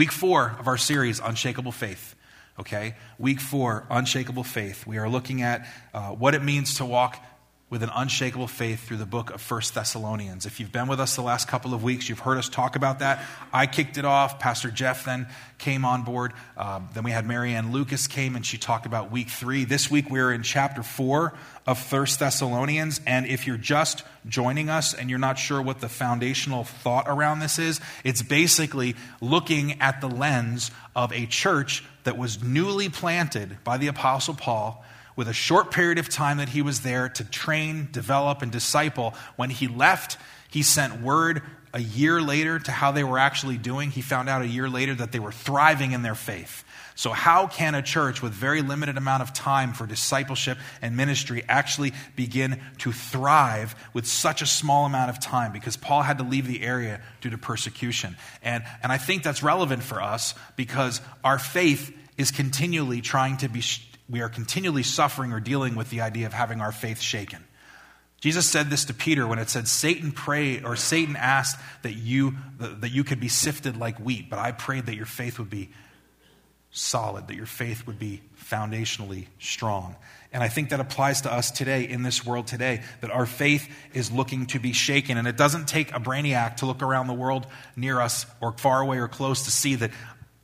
Week four of our series, Unshakable Faith. Okay? Week four, Unshakable Faith. We are looking at uh, what it means to walk with an unshakable faith through the book of First Thessalonians. If you've been with us the last couple of weeks, you've heard us talk about that. I kicked it off. Pastor Jeff then came on board. Um, then we had Marianne Lucas came and she talked about week three. This week we're in chapter four of First Thessalonians. And if you're just joining us and you're not sure what the foundational thought around this is, it's basically looking at the lens of a church that was newly planted by the Apostle Paul with a short period of time that he was there to train, develop, and disciple. When he left, he sent word a year later to how they were actually doing. He found out a year later that they were thriving in their faith. So, how can a church with very limited amount of time for discipleship and ministry actually begin to thrive with such a small amount of time? Because Paul had to leave the area due to persecution. And, and I think that's relevant for us because our faith is continually trying to be we are continually suffering or dealing with the idea of having our faith shaken. Jesus said this to Peter when it said, Satan prayed, or Satan asked that you, that you could be sifted like wheat, but I prayed that your faith would be solid, that your faith would be foundationally strong. And I think that applies to us today in this world today, that our faith is looking to be shaken. And it doesn't take a brainiac to look around the world near us or far away or close to see that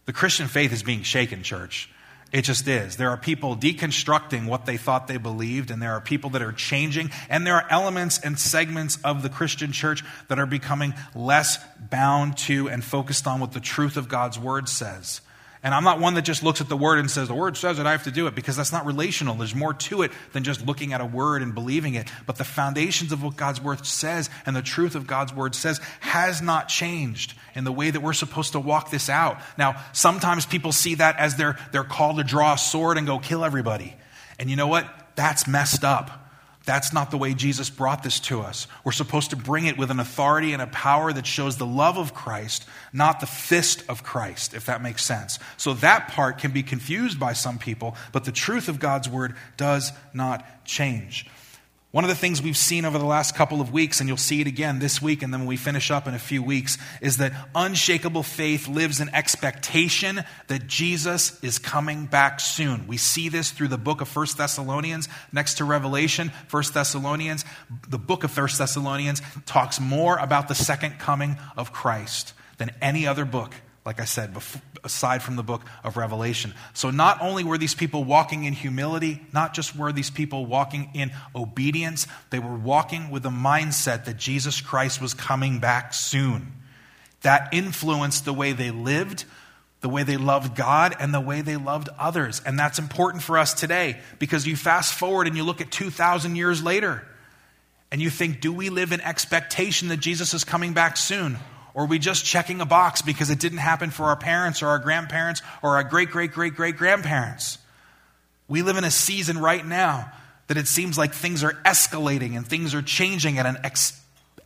the Christian faith is being shaken, church. It just is. There are people deconstructing what they thought they believed, and there are people that are changing, and there are elements and segments of the Christian church that are becoming less bound to and focused on what the truth of God's word says. And I'm not one that just looks at the word and says, the word says it, I have to do it, because that's not relational. There's more to it than just looking at a word and believing it. But the foundations of what God's word says and the truth of God's word says has not changed in the way that we're supposed to walk this out. Now, sometimes people see that as their, their call to draw a sword and go kill everybody. And you know what? That's messed up. That's not the way Jesus brought this to us. We're supposed to bring it with an authority and a power that shows the love of Christ, not the fist of Christ, if that makes sense. So that part can be confused by some people, but the truth of God's word does not change. One of the things we've seen over the last couple of weeks, and you'll see it again this week and then when we finish up in a few weeks, is that unshakable faith lives in expectation that Jesus is coming back soon. We see this through the book of First Thessalonians next to Revelation. First Thessalonians, the book of First Thessalonians talks more about the second coming of Christ than any other book like I said, aside from the book of Revelation. So, not only were these people walking in humility, not just were these people walking in obedience, they were walking with a mindset that Jesus Christ was coming back soon. That influenced the way they lived, the way they loved God, and the way they loved others. And that's important for us today because you fast forward and you look at 2,000 years later and you think, do we live in expectation that Jesus is coming back soon? Or we just checking a box because it didn't happen for our parents or our grandparents or our great, great, great, great grandparents? We live in a season right now that it seems like things are escalating and things are changing at an ex-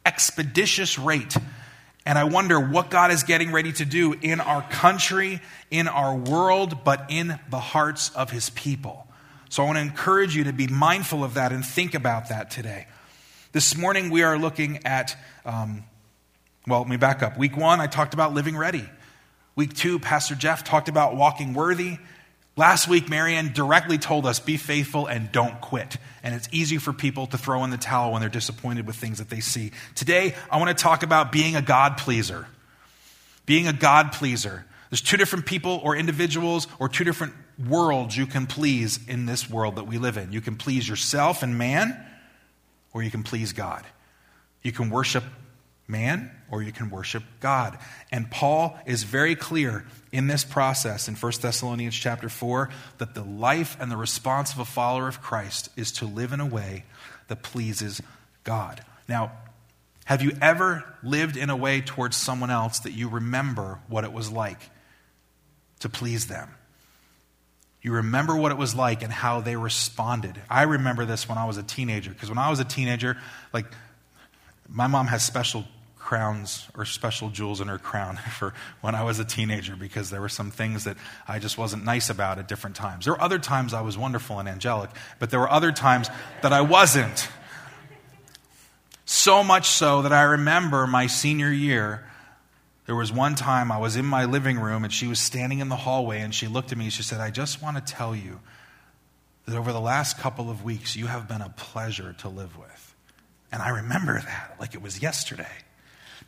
expeditious rate. And I wonder what God is getting ready to do in our country, in our world, but in the hearts of his people. So I want to encourage you to be mindful of that and think about that today. This morning we are looking at um, well, let me back up. Week one, I talked about living ready. Week two, Pastor Jeff talked about walking worthy. Last week, Marianne directly told us be faithful and don't quit. And it's easy for people to throw in the towel when they're disappointed with things that they see. Today, I want to talk about being a God pleaser. Being a God pleaser. There's two different people or individuals or two different worlds you can please in this world that we live in. You can please yourself and man, or you can please God. You can worship man or you can worship God. And Paul is very clear in this process in 1 Thessalonians chapter 4 that the life and the response of a follower of Christ is to live in a way that pleases God. Now, have you ever lived in a way towards someone else that you remember what it was like to please them? You remember what it was like and how they responded. I remember this when I was a teenager, because when I was a teenager, like, my mom has special crowns or special jewels in her crown for when I was a teenager because there were some things that I just wasn't nice about at different times. There were other times I was wonderful and angelic, but there were other times that I wasn't. So much so that I remember my senior year, There was one time I was in my living room and she was standing in the hallway and she looked at me and she said, I just want to tell you that over the last couple of weeks, you have been a pleasure to live with. And I remember that like it was yesterday.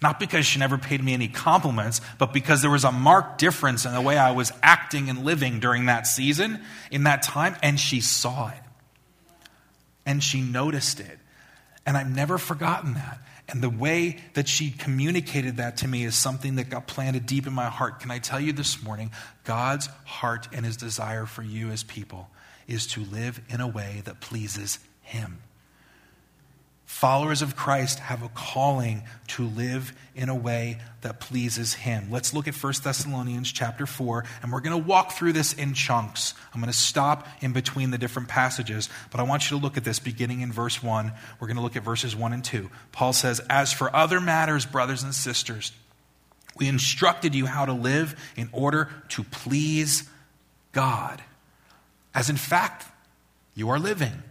Not because she never paid me any compliments, but because there was a marked difference in the way I was acting and living during that season, in that time, and she saw it. And she noticed it. And I've never forgotten that. And the way that she communicated that to me is something that got planted deep in my heart. Can I tell you this morning? God's heart and his desire for you as people is to live in a way that pleases him. Followers of Christ have a calling to live in a way that pleases him. Let's look at 1 Thessalonians chapter 4 and we're going to walk through this in chunks. I'm going to stop in between the different passages, but I want you to look at this beginning in verse 1. We're going to look at verses 1 and 2. Paul says, "As for other matters, brothers and sisters, we instructed you how to live in order to please God, as in fact you are living."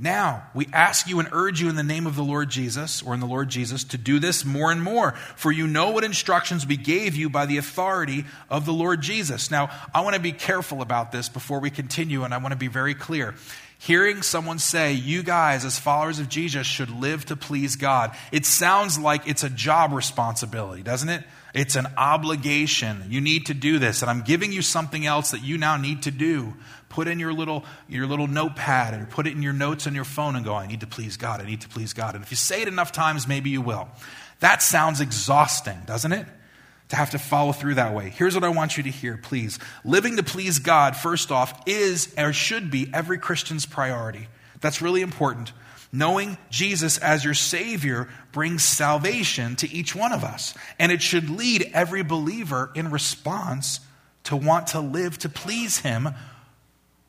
Now, we ask you and urge you in the name of the Lord Jesus, or in the Lord Jesus, to do this more and more, for you know what instructions we gave you by the authority of the Lord Jesus. Now, I want to be careful about this before we continue, and I want to be very clear. Hearing someone say, you guys, as followers of Jesus, should live to please God, it sounds like it's a job responsibility, doesn't it? It's an obligation. You need to do this, and I'm giving you something else that you now need to do. Put in your little, your little notepad or put it in your notes on your phone and go, I need to please God. I need to please God. And if you say it enough times, maybe you will. That sounds exhausting, doesn't it? To have to follow through that way. Here's what I want you to hear, please. Living to please God, first off, is or should be every Christian's priority. That's really important. Knowing Jesus as your Savior brings salvation to each one of us. And it should lead every believer in response to want to live to please Him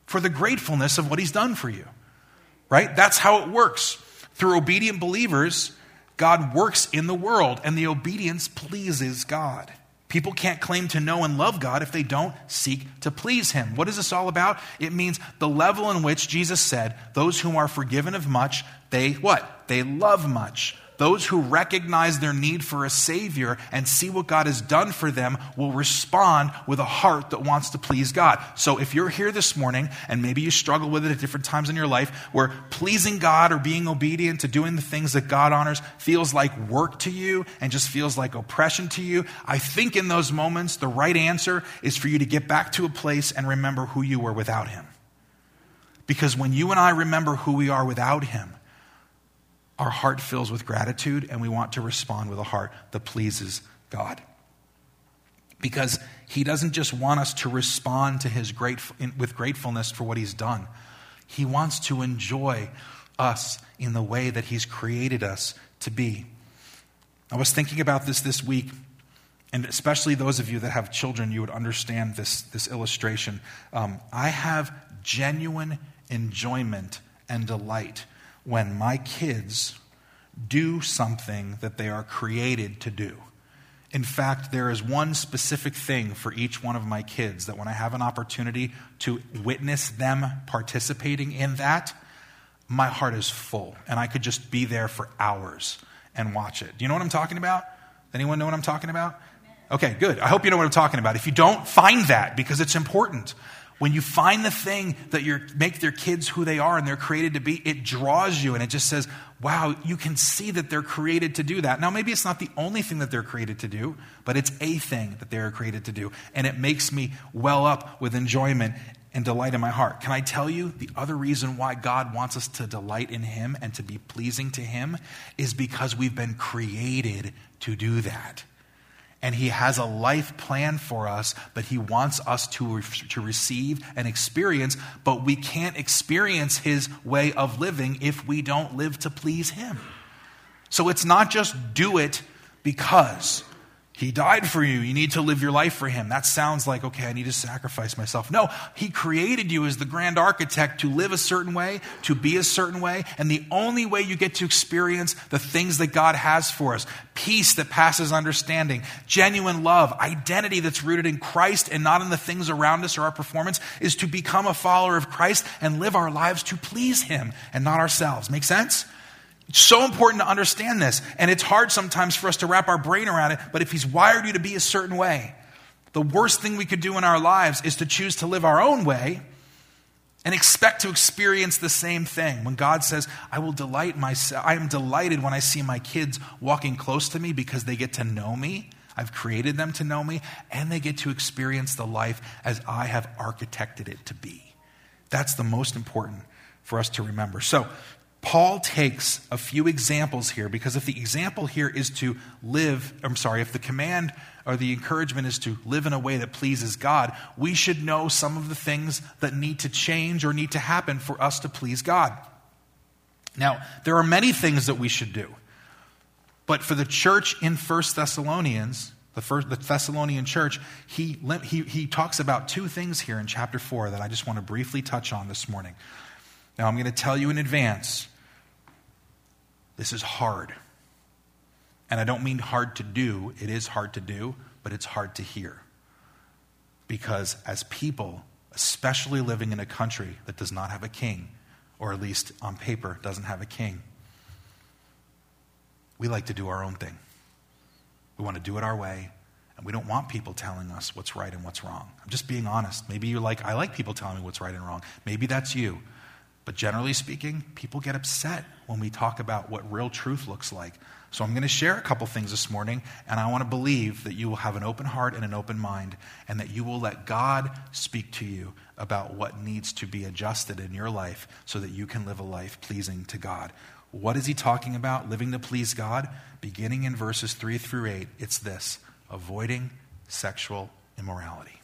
for the gratefulness of what he's done for you. Right? That's how it works. Through obedient believers, God works in the world, and the obedience pleases God. People can't claim to know and love God if they don't seek to please Him. What is this all about? It means the level in which Jesus said, Those whom are forgiven of much, they what? They love much. Those who recognize their need for a Savior and see what God has done for them will respond with a heart that wants to please God. So if you're here this morning and maybe you struggle with it at different times in your life where pleasing God or being obedient to doing the things that God honors feels like work to you and just feels like oppression to you, I think in those moments the right answer is for you to get back to a place and remember who you were without Him. Because when you and I remember who we are without Him, our heart fills with gratitude and we want to respond with a heart that pleases God. Because he doesn't just want us to respond to his grateful, with gratefulness for what he's done. He wants to enjoy us in the way that he's created us to be. I was thinking about this this week, and especially those of you that have children, you would understand this, this illustration. Um, I have genuine enjoyment and delight when my kids do something that they are created to do. In fact, there is one specific thing for each one of my kids that when I have an opportunity to witness them participating in that, my heart is full. And I could just be there for hours and watch it. Do you know what I'm talking about? Anyone know what I'm talking about? Okay, good. I hope you know what I'm talking about. If you don't, find that because it's important. When you find the thing that you make their kids who they are and they're created to be, it draws you and it just says, wow, you can see that they're created to do that. Now, maybe it's not the only thing that they're created to do, but it's a thing that they're created to do. And it makes me well up with enjoyment and delight in my heart. Can I tell you the other reason why God wants us to delight in Him and to be pleasing to Him is because we've been created to do that and He has a life plan for us that He wants us to, to receive and experience, but we can't experience His way of living if we don't live to please Him. So it's not just do it because. He died for you. You need to live your life for Him. That sounds like, okay, I need to sacrifice myself. No, He created you as the grand architect to live a certain way, to be a certain way. And the only way you get to experience the things that God has for us peace that passes understanding, genuine love, identity that's rooted in Christ and not in the things around us or our performance is to become a follower of Christ and live our lives to please Him and not ourselves. Make sense? It's so important to understand this. And it's hard sometimes for us to wrap our brain around it, but if He's wired you to be a certain way, the worst thing we could do in our lives is to choose to live our own way and expect to experience the same thing. When God says, I will delight myself, I am delighted when I see my kids walking close to me because they get to know me. I've created them to know me, and they get to experience the life as I have architected it to be. That's the most important for us to remember. So, Paul takes a few examples here because if the example here is to live, I'm sorry, if the command or the encouragement is to live in a way that pleases God, we should know some of the things that need to change or need to happen for us to please God. Now, there are many things that we should do. But for the church in First Thessalonians, the, first, the Thessalonian church, he, he, he talks about two things here in chapter 4 that I just want to briefly touch on this morning. Now, I'm going to tell you in advance this is hard. And I don't mean hard to do, it is hard to do, but it's hard to hear. Because as people, especially living in a country that does not have a king, or at least on paper doesn't have a king, we like to do our own thing. We want to do it our way, and we don't want people telling us what's right and what's wrong. I'm just being honest. Maybe you're like, I like people telling me what's right and wrong. Maybe that's you. But generally speaking, people get upset when we talk about what real truth looks like. So I'm going to share a couple things this morning, and I want to believe that you will have an open heart and an open mind, and that you will let God speak to you about what needs to be adjusted in your life so that you can live a life pleasing to God. What is he talking about? Living to please God? Beginning in verses 3 through 8, it's this avoiding sexual immorality.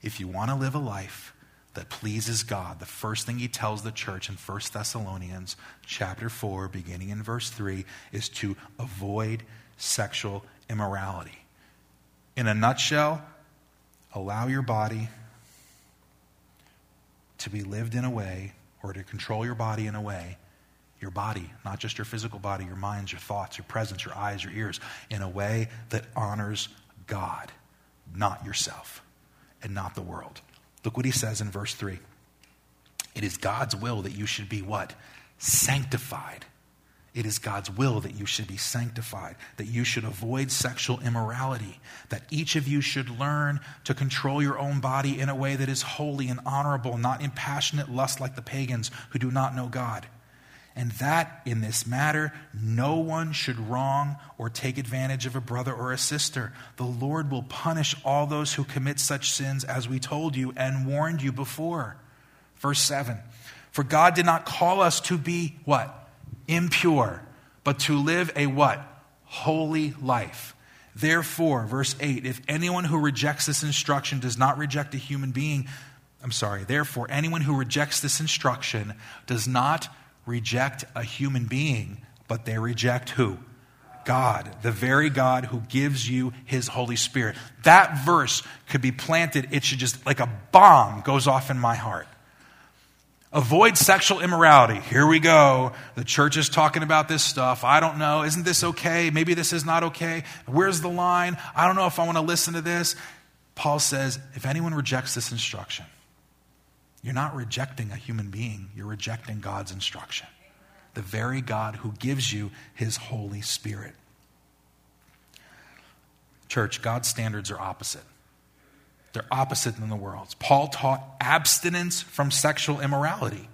If you want to live a life that pleases God. The first thing he tells the church in 1 Thessalonians chapter 4 beginning in verse 3 is to avoid sexual immorality. In a nutshell, allow your body to be lived in a way or to control your body in a way your body, not just your physical body, your minds, your thoughts, your presence, your eyes, your ears, in a way that honors God, not yourself and not the world. Look what he says in verse 3. It is God's will that you should be what? Sanctified. It is God's will that you should be sanctified, that you should avoid sexual immorality, that each of you should learn to control your own body in a way that is holy and honorable, not in passionate lust like the pagans who do not know God and that in this matter no one should wrong or take advantage of a brother or a sister. The Lord will punish all those who commit such sins as we told you and warned you before. Verse 7 For God did not call us to be what? Impure, but to live a what? Holy life. Therefore, verse 8 if anyone who rejects this instruction does not reject a human being, I'm sorry, therefore, anyone who rejects this instruction does not reject a human being, but they reject who? God, the very God who gives you his Holy Spirit. That verse could be planted, it should just, like a bomb, goes off in my heart. Avoid sexual immorality. Here we go. The church is talking about this stuff. I don't know. Isn't this okay? Maybe this is not okay. Where's the line? I don't know if I want to listen to this. Paul says if anyone rejects this instruction, you're not rejecting a human being, you're rejecting God's instruction. The very God who gives you his Holy Spirit. Church, God's standards are opposite. They're opposite than the world's. Paul taught abstinence from sexual immorality.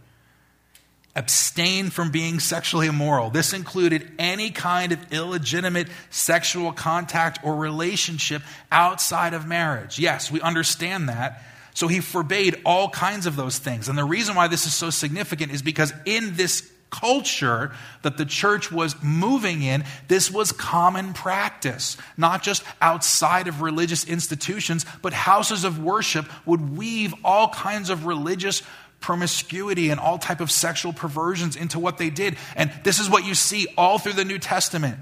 Abstain from being sexually immoral. This included any kind of illegitimate sexual contact or relationship outside of marriage. Yes, we understand that. So he forbade all kinds of those things. And the reason why this is so significant is because in this culture that the church was moving in, this was common practice. Not just outside of religious institutions, but houses of worship would weave all kinds of religious promiscuity and all type of sexual perversions into what they did. And this is what you see all through the New Testament.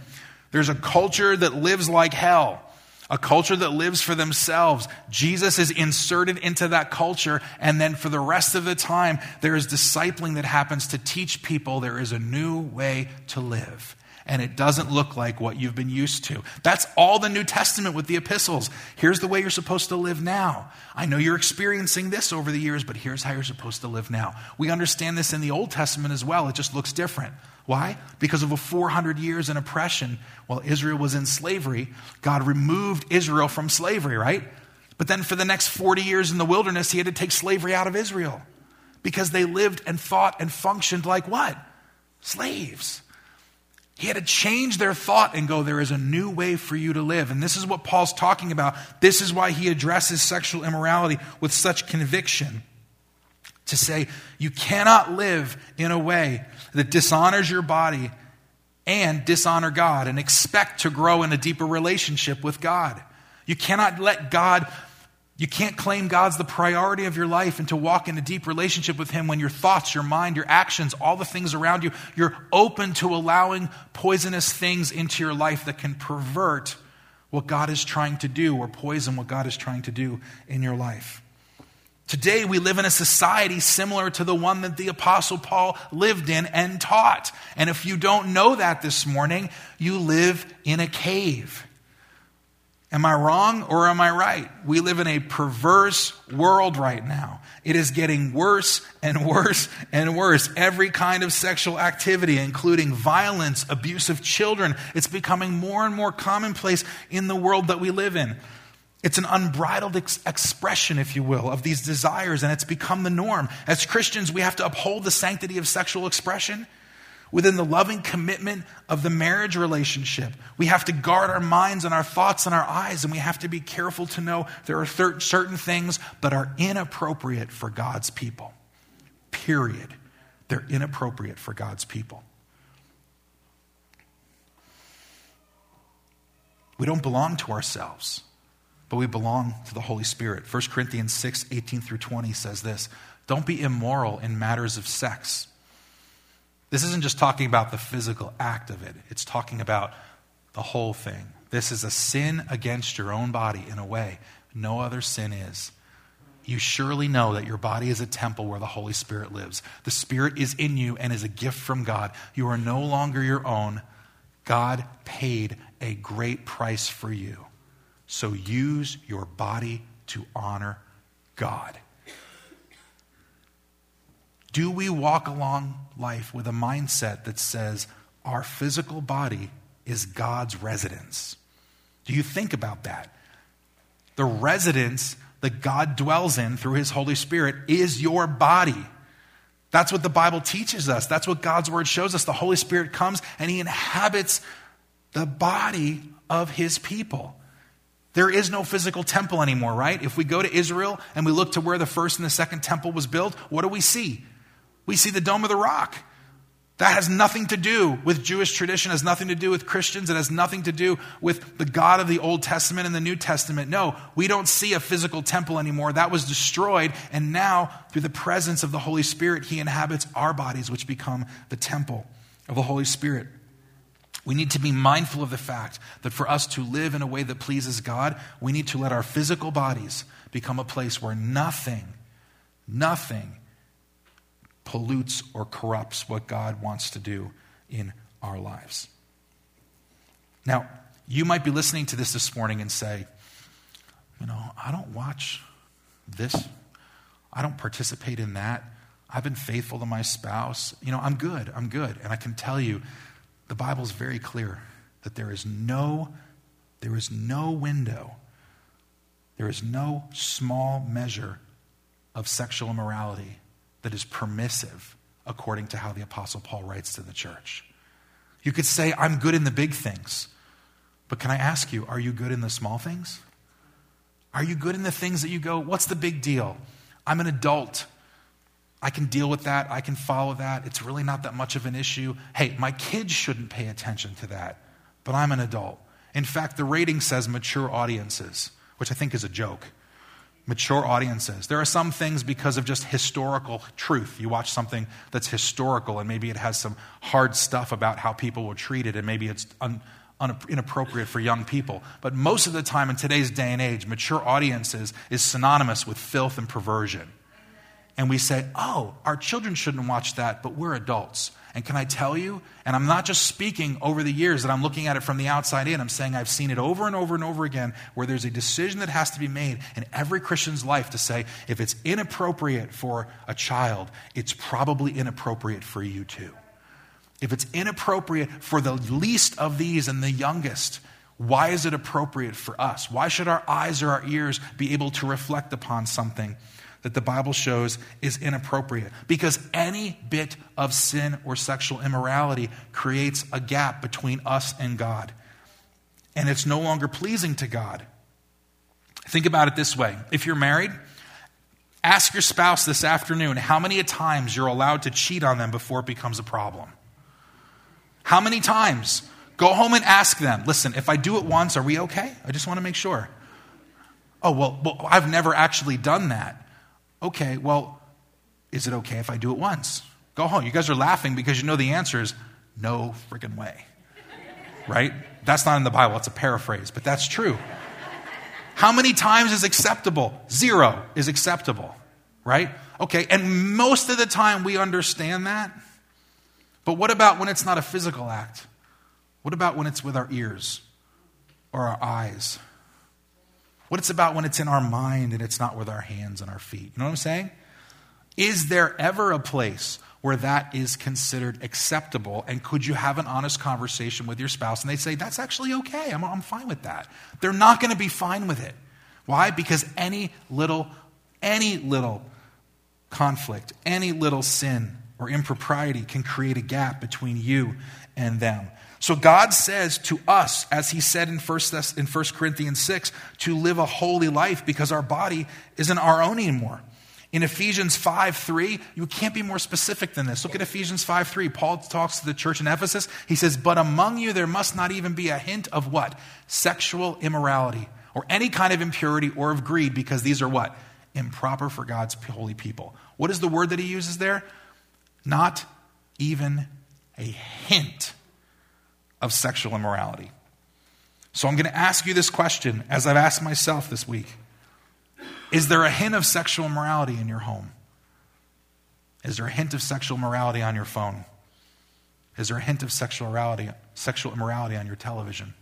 There's a culture that lives like hell a culture that lives for themselves. Jesus is inserted into that culture, and then for the rest of the time, there is discipling that happens to teach people there is a new way to live. and it doesn't look like what you've been used to. That's all the New Testament with the epistles. Here's the way you're supposed to live now. I know you're experiencing this over the years, but here's how you're supposed to live now. We understand this in the Old Testament as well. It just looks different. Why? Because of a 400 years in oppression while Israel was in slavery, God removed Israel from slavery, right? But then for the next 40 years in the wilderness, he had to take slavery out of Israel because they lived and thought and functioned like what? Slaves. He had to change their thought and go, there is a new way for you to live. And this is what Paul's talking about. This is why he addresses sexual immorality with such conviction. To say, you cannot live in a way that dishonors your body and dishonor God and expect to grow in a deeper relationship with God. You cannot let God you can't claim God's the priority of your life and to walk in a deep relationship with Him when your thoughts, your mind, your actions, all the things around you, you're open to allowing poisonous things into your life that can pervert what God is trying to do or poison what God is trying to do in your life. Today, we live in a society similar to the one that the Apostle Paul lived in and taught. And if you don't know that this morning, you live in a cave. Am I wrong or am I right? We live in a perverse world right now. It is getting worse and worse and worse. Every kind of sexual activity, including violence, abuse of children, it's becoming more and more commonplace in the world that we live in. It's an unbridled ex- expression, if you will, of these desires, and it's become the norm. As Christians, we have to uphold the sanctity of sexual expression within the loving commitment of the marriage relationship. We have to guard our minds and our thoughts and our eyes, and we have to be careful to know there are th- certain things that are inappropriate for God's people. Period. They're inappropriate for God's people. We don't belong to ourselves, but we belong to the Holy Spirit. 1 Corinthians 6 18 through 20 says this Don't be immoral in matters of sex this isn't just talking about the physical act of it, it's talking about the whole thing. This is a sin against your own body in a way no other sin is. You surely know that your body is a temple where the Holy Spirit lives. The Spirit is in you and is a gift from God. You are no longer your own. God paid a great price for you. So use your body to honor God. Do we walk along life with a mindset that says our physical body is God's residence? Do you think about that? The residence that God dwells in through his Holy Spirit is your body. That's what the Bible teaches us. That's what God's word shows us. The Holy Spirit comes and he inhabits the body of his people. There is no physical temple anymore, right? If we go to Israel and we look to where the first and the second temple was built, what do we see? We see the Dome of the Rock. That has nothing to do with Jewish tradition, has nothing to do with Christians, it has nothing to do with the God of the Old Testament and the New Testament. No, we don't see a physical temple anymore. That was destroyed, and now, through the presence of the Holy Spirit, He inhabits our bodies, which become the temple of the Holy Spirit. We need to be mindful of the fact that for us to live in a way that pleases God, we need to let our physical bodies become a place where nothing, nothing pollutes or corrupts what God wants to do in our lives. Now, you might be listening to this this morning and say, you know, I don't watch this. I don't participate in that. I've been faithful to my spouse. You know, I'm good. I'm good. And I can tell you, the Bible is very clear that there is no there is no window. There is no small measure of sexual immorality that is permissive according to how the Apostle Paul writes to the church. You could say, I'm good in the big things. But can I ask you, are you good in the small things? Are you good in the things that you go, what's the big deal? I'm an adult. I can deal with that. I can follow that. It's really not that much of an issue. Hey, my kids shouldn't pay attention to that, but I'm an adult. In fact, the rating says mature audiences, which I think is a joke mature audiences. There are some things because of just historical truth. You watch something that's historical and maybe it has some hard stuff about how people were treated and maybe it's un, un, inappropriate for young people. But most of the time in today's day and age, mature audiences is synonymous with filth and perversion. And we say, oh, our children shouldn't watch that, but we're adults. And can I tell you, and I'm not just speaking over the years that I'm looking at it from the outside in, I'm saying I've seen it over and over and over again where there's a decision that has to be made in every Christian's life to say, if it's inappropriate for a child, it's probably inappropriate for you too. If it's inappropriate for the least of these and the youngest, why is it appropriate for us? Why should our eyes or our ears be able to reflect upon something that the Bible shows is inappropriate? Because any bit of sin or sexual immorality creates a gap between us and God. And it's no longer pleasing to God. Think about it this way if you're married, ask your spouse this afternoon how many times you're allowed to cheat on them before it becomes a problem. How many times? Go home and ask them. Listen, if I do it once, are we okay? I just want to make sure. Oh, well, well, I've never actually done that. Okay, well, is it okay if I do it once? Go home. You guys are laughing because you know the answer is no freaking way. Right? That's not in the Bible, it's a paraphrase, but that's true. How many times is acceptable? Zero is acceptable, right? Okay, and most of the time we understand that. But what about when it's not a physical act? What about when it's with our ears or our eyes? What it's about when it's in our mind and it's not with our hands and our feet? You know what I'm saying? Is there ever a place where that is considered acceptable? And could you have an honest conversation with your spouse and they say, that's actually okay, I'm, I'm fine with that? They're not going to be fine with it. Why? Because any little, any little conflict, any little sin or impropriety can create a gap between you and them. So God says to us, as he said in 1, in 1 Corinthians 6, to live a holy life because our body isn't our own anymore. In Ephesians 5 3, you can't be more specific than this. Look at Ephesians 5 3. Paul talks to the church in Ephesus. He says, But among you there must not even be a hint of what? Sexual immorality or any kind of impurity or of greed, because these are what? Improper for God's holy people. What is the word that he uses there? Not even a hint of sexual immorality. So I'm going to ask you this question as I've asked myself this week Is there a hint of sexual immorality in your home? Is there a hint of sexual immorality on your phone? Is there a hint of sexual immorality, sexual immorality on your television,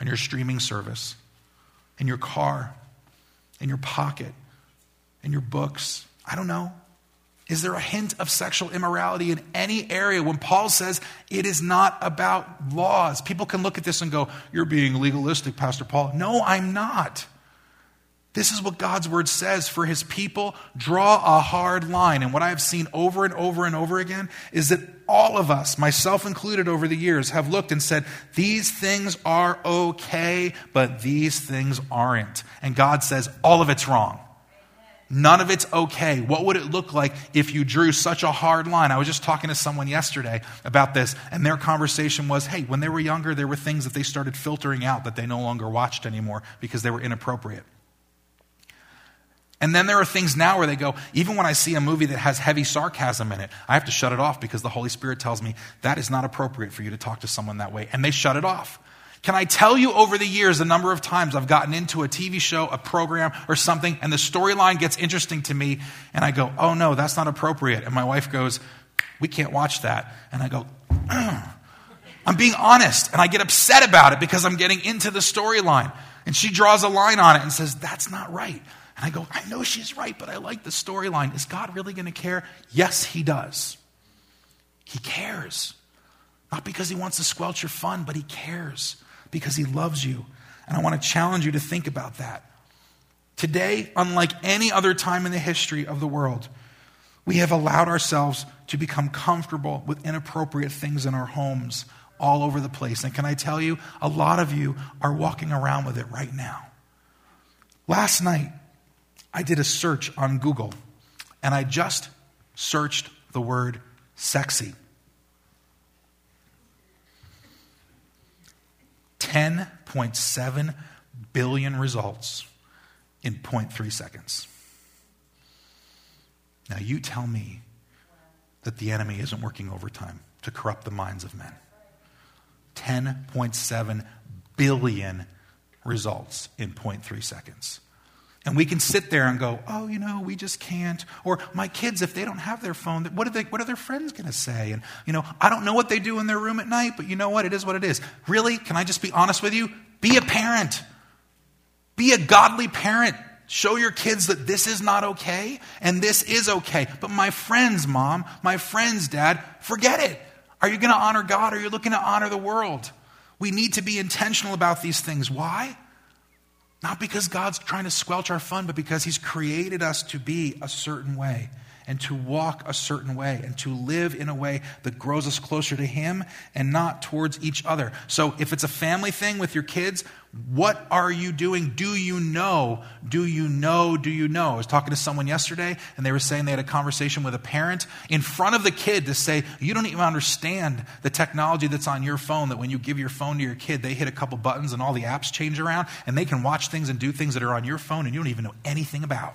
on your streaming service, in your car, in your pocket, in your books? I don't know. Is there a hint of sexual immorality in any area when Paul says it is not about laws? People can look at this and go, You're being legalistic, Pastor Paul. No, I'm not. This is what God's word says for his people. Draw a hard line. And what I have seen over and over and over again is that all of us, myself included over the years, have looked and said, These things are okay, but these things aren't. And God says, All of it's wrong. None of it's okay. What would it look like if you drew such a hard line? I was just talking to someone yesterday about this, and their conversation was hey, when they were younger, there were things that they started filtering out that they no longer watched anymore because they were inappropriate. And then there are things now where they go, even when I see a movie that has heavy sarcasm in it, I have to shut it off because the Holy Spirit tells me that is not appropriate for you to talk to someone that way. And they shut it off. Can I tell you over the years the number of times I've gotten into a TV show, a program, or something, and the storyline gets interesting to me, and I go, oh no, that's not appropriate. And my wife goes, we can't watch that. And I go, I'm being honest, and I get upset about it because I'm getting into the storyline. And she draws a line on it and says, that's not right. And I go, I know she's right, but I like the storyline. Is God really going to care? Yes, He does. He cares. Not because He wants to squelch your fun, but He cares because He loves you. And I want to challenge you to think about that. Today, unlike any other time in the history of the world, we have allowed ourselves to become comfortable with inappropriate things in our homes all over the place. And can I tell you, a lot of you are walking around with it right now. Last night, I did a search on Google, and I just searched the word sexy. 10.7 billion results in 0.3 seconds. Now, you tell me that the enemy isn't working overtime to corrupt the minds of men. 10.7 billion results in 0.3 seconds. And we can sit there and go, oh, you know, we just can't. Or my kids, if they don't have their phone, what are, they, what are their friends going to say? And, you know, I don't know what they do in their room at night, but you know what? It is what it is. Really? Can I just be honest with you? Be a parent. Be a godly parent. Show your kids that this is not okay and this is okay. But my friends, mom, my friends, dad, forget it. Are you going to honor God or are you looking to honor the world? We need to be intentional about these things. Why? Not because God's trying to squelch our fun, but because He's created us to be a certain way and to walk a certain way and to live in a way that grows us closer to Him and not towards each other. So, if it's a family thing with your kids, what are you doing? Do you know? Do you know? Do you know? I was talking to someone yesterday and they were saying they had a conversation with a parent in front of the kid to say, You don't even understand the technology that's on your phone, that when you give your phone to your kid, they hit a couple buttons and all the apps change around and they can watch things and do things that are on your phone and you don't even know anything about.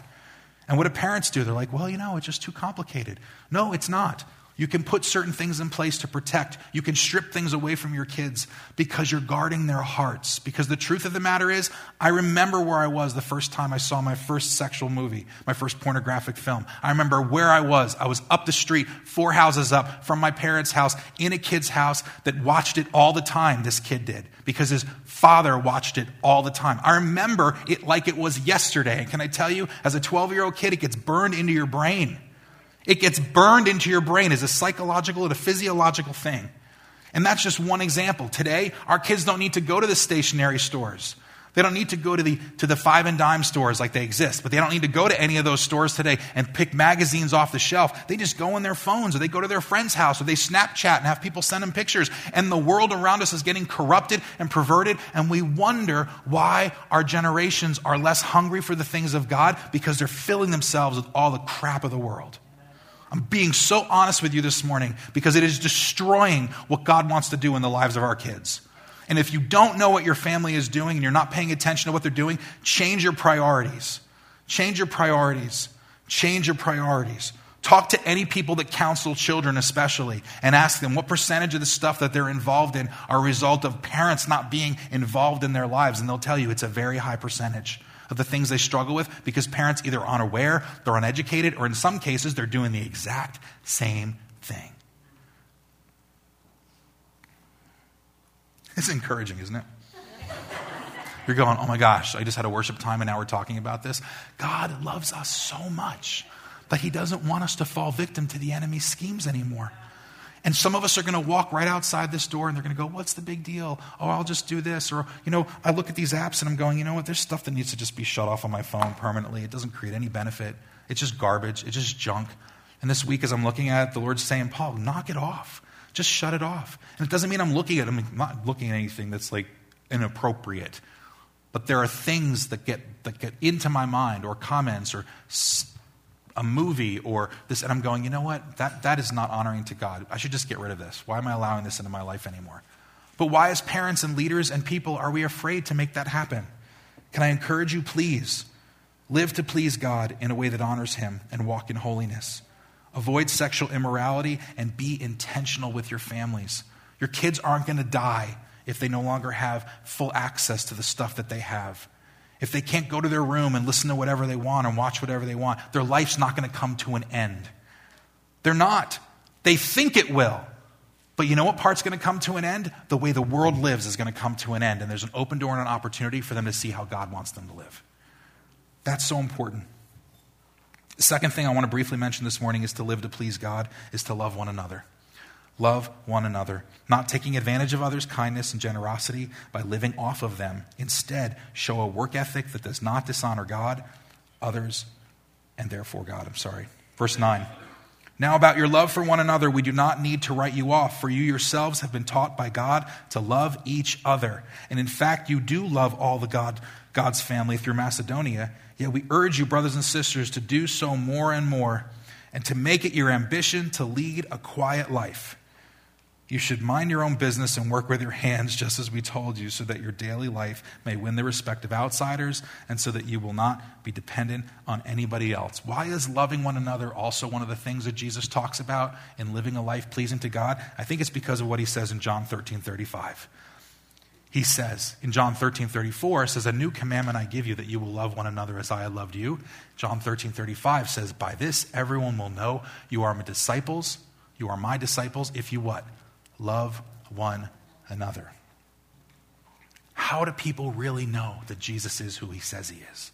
And what do parents do? They're like, well, you know, it's just too complicated. No, it's not. You can put certain things in place to protect. You can strip things away from your kids because you're guarding their hearts. Because the truth of the matter is, I remember where I was the first time I saw my first sexual movie, my first pornographic film. I remember where I was. I was up the street, four houses up from my parents' house, in a kid's house that watched it all the time, this kid did, because his father watched it all the time. I remember it like it was yesterday. And can I tell you, as a 12 year old kid, it gets burned into your brain. It gets burned into your brain as a psychological and a physiological thing. And that's just one example. Today, our kids don't need to go to the stationery stores. They don't need to go to the, to the five and dime stores like they exist, but they don't need to go to any of those stores today and pick magazines off the shelf. They just go on their phones or they go to their friend's house or they Snapchat and have people send them pictures. And the world around us is getting corrupted and perverted. And we wonder why our generations are less hungry for the things of God because they're filling themselves with all the crap of the world. I'm being so honest with you this morning because it is destroying what God wants to do in the lives of our kids. And if you don't know what your family is doing and you're not paying attention to what they're doing, change your priorities. Change your priorities. Change your priorities. Talk to any people that counsel children, especially, and ask them what percentage of the stuff that they're involved in are a result of parents not being involved in their lives. And they'll tell you it's a very high percentage of the things they struggle with because parents either are unaware, they're uneducated, or in some cases, they're doing the exact same thing. It's encouraging, isn't it? You're going, oh my gosh, I just had a worship time and now we're talking about this. God loves us so much that He doesn't want us to fall victim to the enemy's schemes anymore. And some of us are going to walk right outside this door and they're going to go, What's the big deal? Oh, I'll just do this. Or, you know, I look at these apps and I'm going, You know what? There's stuff that needs to just be shut off on my phone permanently. It doesn't create any benefit. It's just garbage. It's just junk. And this week, as I'm looking at it, the Lord's saying, Paul, knock it off. Just shut it off. And it doesn't mean I'm looking at it. I'm not looking at anything that's like inappropriate. But there are things that get, that get into my mind or comments or a movie or this, and I'm going, you know what? That, that is not honoring to God. I should just get rid of this. Why am I allowing this into my life anymore? But why, as parents and leaders and people, are we afraid to make that happen? Can I encourage you, please? Live to please God in a way that honors Him and walk in holiness. Avoid sexual immorality and be intentional with your families. Your kids aren't going to die if they no longer have full access to the stuff that they have. If they can't go to their room and listen to whatever they want and watch whatever they want, their life's not going to come to an end. They're not. They think it will. But you know what part's going to come to an end? The way the world lives is going to come to an end. And there's an open door and an opportunity for them to see how God wants them to live. That's so important. The second thing I want to briefly mention this morning is to live to please God, is to love one another. Love one another, not taking advantage of others' kindness and generosity by living off of them. Instead, show a work ethic that does not dishonor God, others, and therefore God. I'm sorry. Verse 9. Now, about your love for one another, we do not need to write you off, for you yourselves have been taught by God to love each other. And in fact, you do love all the God, God's family through Macedonia. Yet we urge you, brothers and sisters, to do so more and more, and to make it your ambition to lead a quiet life you should mind your own business and work with your hands, just as we told you, so that your daily life may win the respect of outsiders and so that you will not be dependent on anybody else. Why is loving one another also one of the things that Jesus talks about in living a life pleasing to God? I think it's because of what he says in John 13 35. he says in John 13 34 says, A new commandment I give you that you will love one another as I have loved you. John 13 35 says, By this everyone will know you are my disciples. You are my disciples if you what? Love one another. How do people really know that Jesus is who he says he is?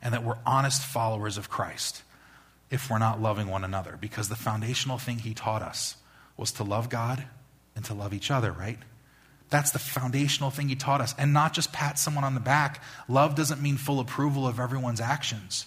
And that we're honest followers of Christ if we're not loving one another? Because the foundational thing he taught us was to love God and to love each other, right? That's the foundational thing he taught us. And not just pat someone on the back. Love doesn't mean full approval of everyone's actions.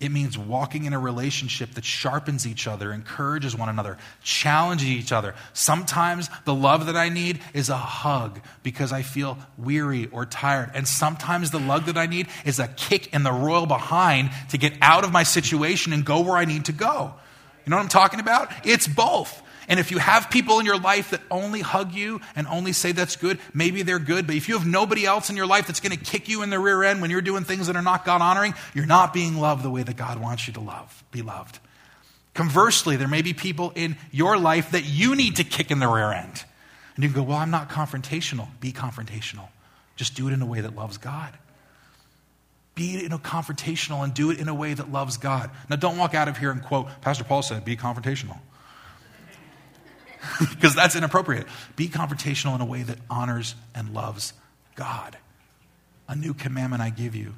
It means walking in a relationship that sharpens each other, encourages one another, challenges each other. Sometimes the love that I need is a hug because I feel weary or tired. And sometimes the love that I need is a kick in the royal behind to get out of my situation and go where I need to go. You know what I'm talking about? It's both. And if you have people in your life that only hug you and only say that's good, maybe they're good. But if you have nobody else in your life that's going to kick you in the rear end when you're doing things that are not God honoring, you're not being loved the way that God wants you to love, be loved. Conversely, there may be people in your life that you need to kick in the rear end. And you can go, Well, I'm not confrontational. Be confrontational. Just do it in a way that loves God. Be you know, confrontational and do it in a way that loves God. Now, don't walk out of here and quote, Pastor Paul said, be confrontational because that's inappropriate. Be confrontational in a way that honors and loves God. A new commandment I give you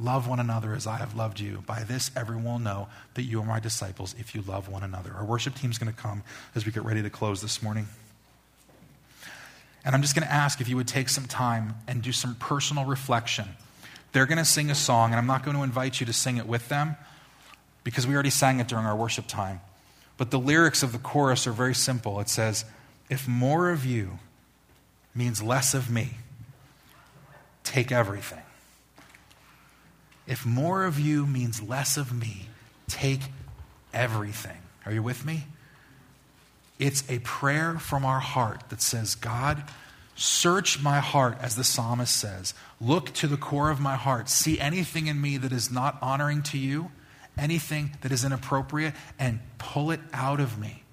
love one another as I have loved you. By this, everyone will know that you are my disciples if you love one another. Our worship team's going to come as we get ready to close this morning. And I'm just going to ask if you would take some time and do some personal reflection. They're going to sing a song, and I'm not going to invite you to sing it with them because we already sang it during our worship time. But the lyrics of the chorus are very simple. It says, If more of you means less of me, take everything. If more of you means less of me, take everything. Are you with me? It's a prayer from our heart that says, God, search my heart, as the psalmist says. Look to the core of my heart. See anything in me that is not honoring to you anything that is inappropriate and pull it out of me.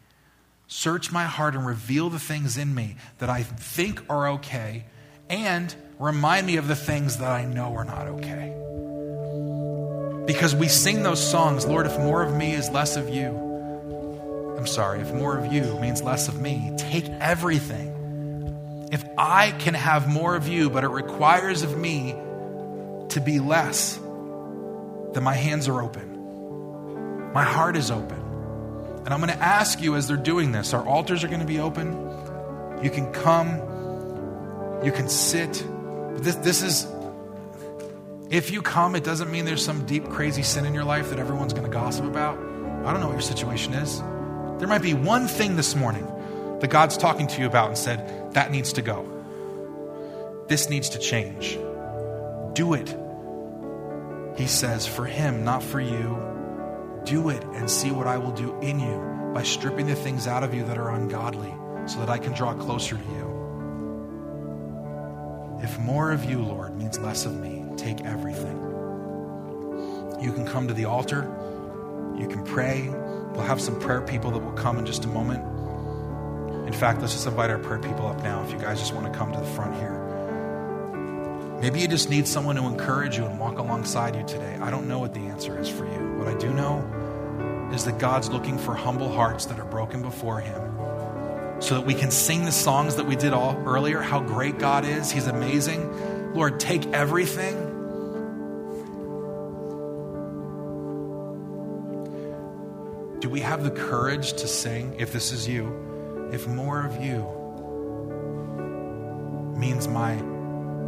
Search my heart and reveal the things in me that I think are okay and remind me of the things that I know are not okay. Because we sing those songs, Lord, if more of me is less of you, I'm sorry, if more of you means less of me, take everything. If I can have more of you, but it requires of me to be less, then my hands are open. My heart is open. And I'm going to ask you as they're doing this, our altars are going to be open. You can come, you can sit. This, this is, if you come, it doesn't mean there's some deep, crazy sin in your life that everyone's going to gossip about. I don't know what your situation is. There might be one thing this morning that God's talking to you about and said, that needs to go. This needs to change. Do it. He says, for Him, not for you do it and see what I will do in you by stripping the things out of you that are ungodly so that I can draw closer to you. If more of you, Lord, means less of me, take everything. You can come to the altar, you can pray. We'll have some prayer people that will come in just a moment. In fact, let's just invite our prayer people up now if you guys just want to come to the front here. Maybe you just need someone to encourage you and walk alongside you today. I don't know what the answer is for you. What I do know is that God's looking for humble hearts that are broken before Him so that we can sing the songs that we did all earlier how great God is. He's amazing. Lord, take everything. Do we have the courage to sing, if this is you, if more of you means my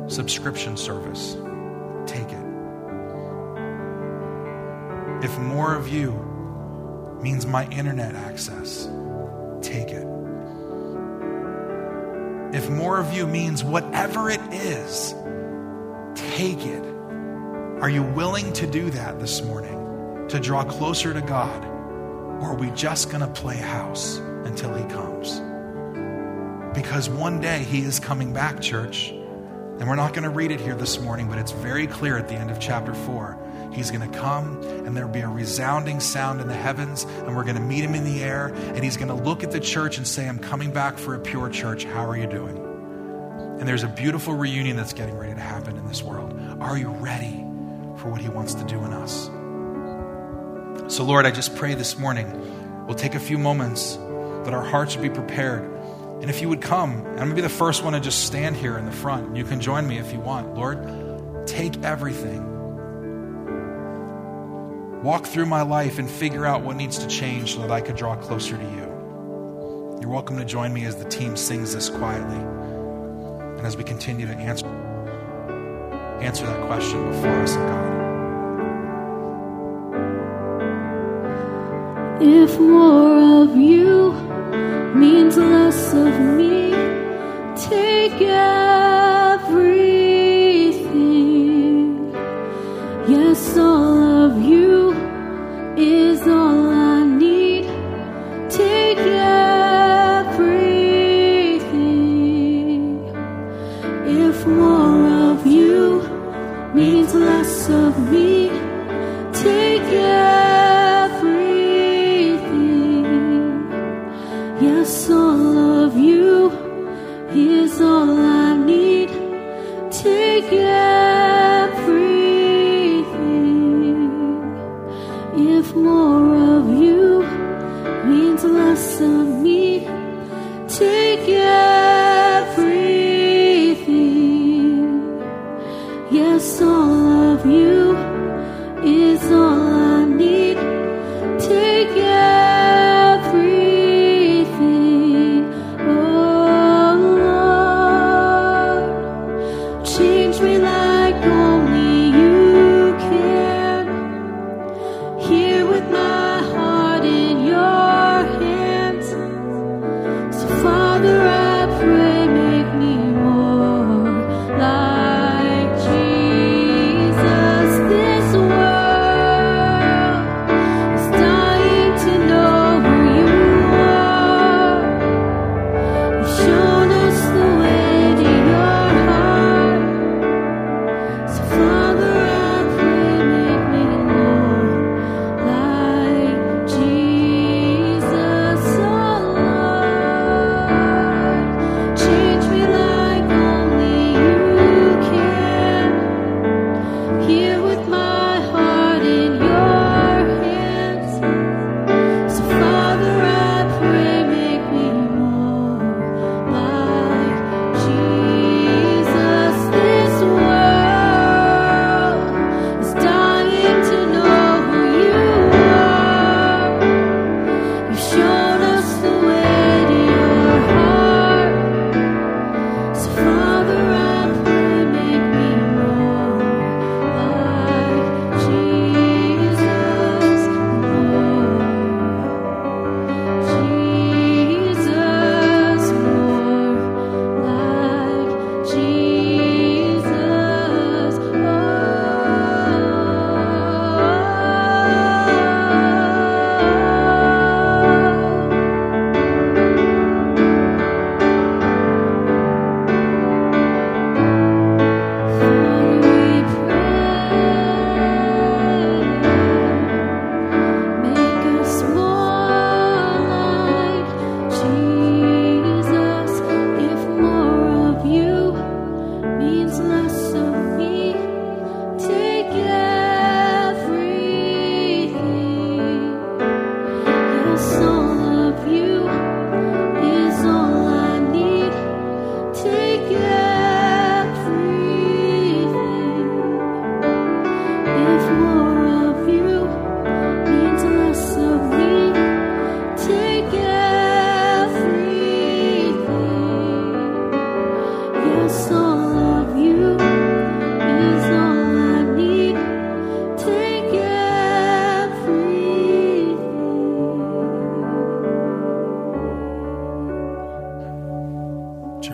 subscription service, take it. If more of you means my internet access, take it. If more of you means whatever it is, take it. Are you willing to do that this morning to draw closer to God? Or are we just going to play house until He comes? Because one day He is coming back, church. And we're not going to read it here this morning, but it's very clear at the end of chapter 4 He's going to come and there'll be a resounding sound in the heavens, and we're going to meet him in the air, and he's going to look at the church and say, I'm coming back for a pure church. How are you doing? And there's a beautiful reunion that's getting ready to happen in this world. Are you ready for what He wants to do in us? So, Lord, I just pray this morning we'll take a few moments that our hearts would be prepared. And if you would come, I'm going to be the first one to just stand here in the front. You can join me if you want. Lord, take everything. Walk through my life and figure out what needs to change so that I could draw closer to you. You're welcome to join me as the team sings this quietly and as we continue to answer, answer that question before us in God. If more of you means less of me, take everything.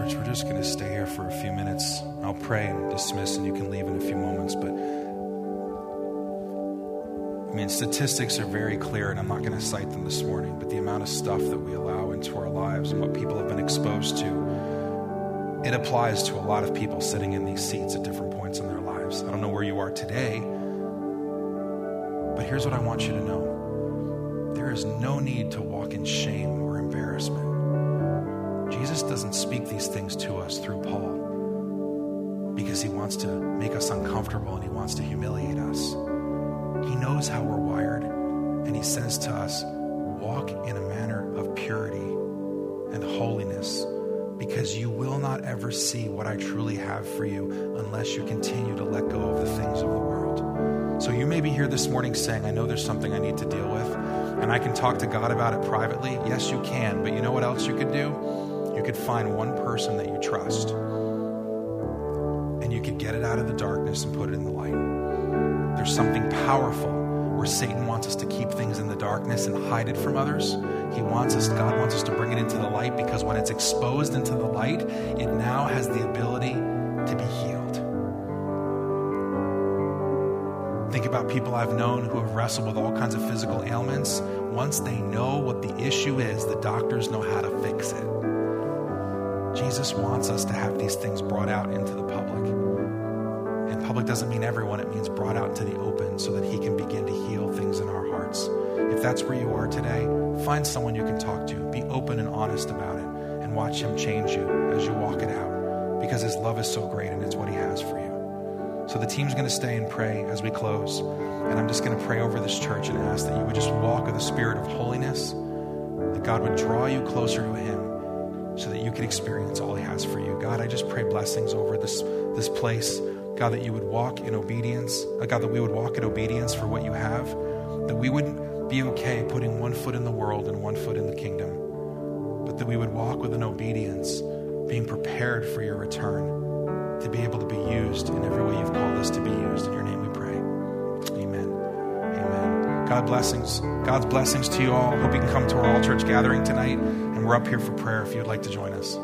Church, we're just going to stay here for a few minutes. I'll pray and dismiss, and you can leave in a few moments. But I mean, statistics are very clear, and I'm not going to cite them this morning, but the amount of stuff that we allow into our lives and what people have been exposed to, it applies to a lot of people sitting in these seats at different points in their lives. I don't know where you are today, but here's what I want you to know there is no need to walk in shame or embarrassment. Doesn't speak these things to us through Paul. because he wants to make us uncomfortable and he wants to humiliate us. He knows how we're wired, and he says to us, Walk in a manner of purity and holiness because you will not ever see what I truly have for you unless you continue to let go of the things of the world. So you may be here this morning saying, I know there's something I need to deal with, and I can talk to God about it privately. Yes, you can, but you know what else you could do? Could find one person that you trust, and you could get it out of the darkness and put it in the light. There's something powerful where Satan wants us to keep things in the darkness and hide it from others. He wants us, God wants us to bring it into the light because when it's exposed into the light, it now has the ability to be healed. Think about people I've known who have wrestled with all kinds of physical ailments. Once they know what the issue is, the doctors know how to fix it. Jesus wants us to have these things brought out into the public. And public doesn't mean everyone, it means brought out into the open so that He can begin to heal things in our hearts. If that's where you are today, find someone you can talk to. Be open and honest about it and watch Him change you as you walk it out because His love is so great and it's what He has for you. So the team's going to stay and pray as we close. And I'm just going to pray over this church and ask that you would just walk with a spirit of holiness, that God would draw you closer to Him so that you can experience all He has for you. God, I just pray blessings over this, this place. God, that you would walk in obedience. Uh, God, that we would walk in obedience for what you have. That we wouldn't be okay putting one foot in the world and one foot in the kingdom. But that we would walk with an obedience, being prepared for your return to be able to be used in every way you've called us to be used. In your name we pray. Amen. Amen. God blessings. God's blessings to you all. Hope you can come to our all church gathering tonight. We're up here for prayer if you'd like to join us.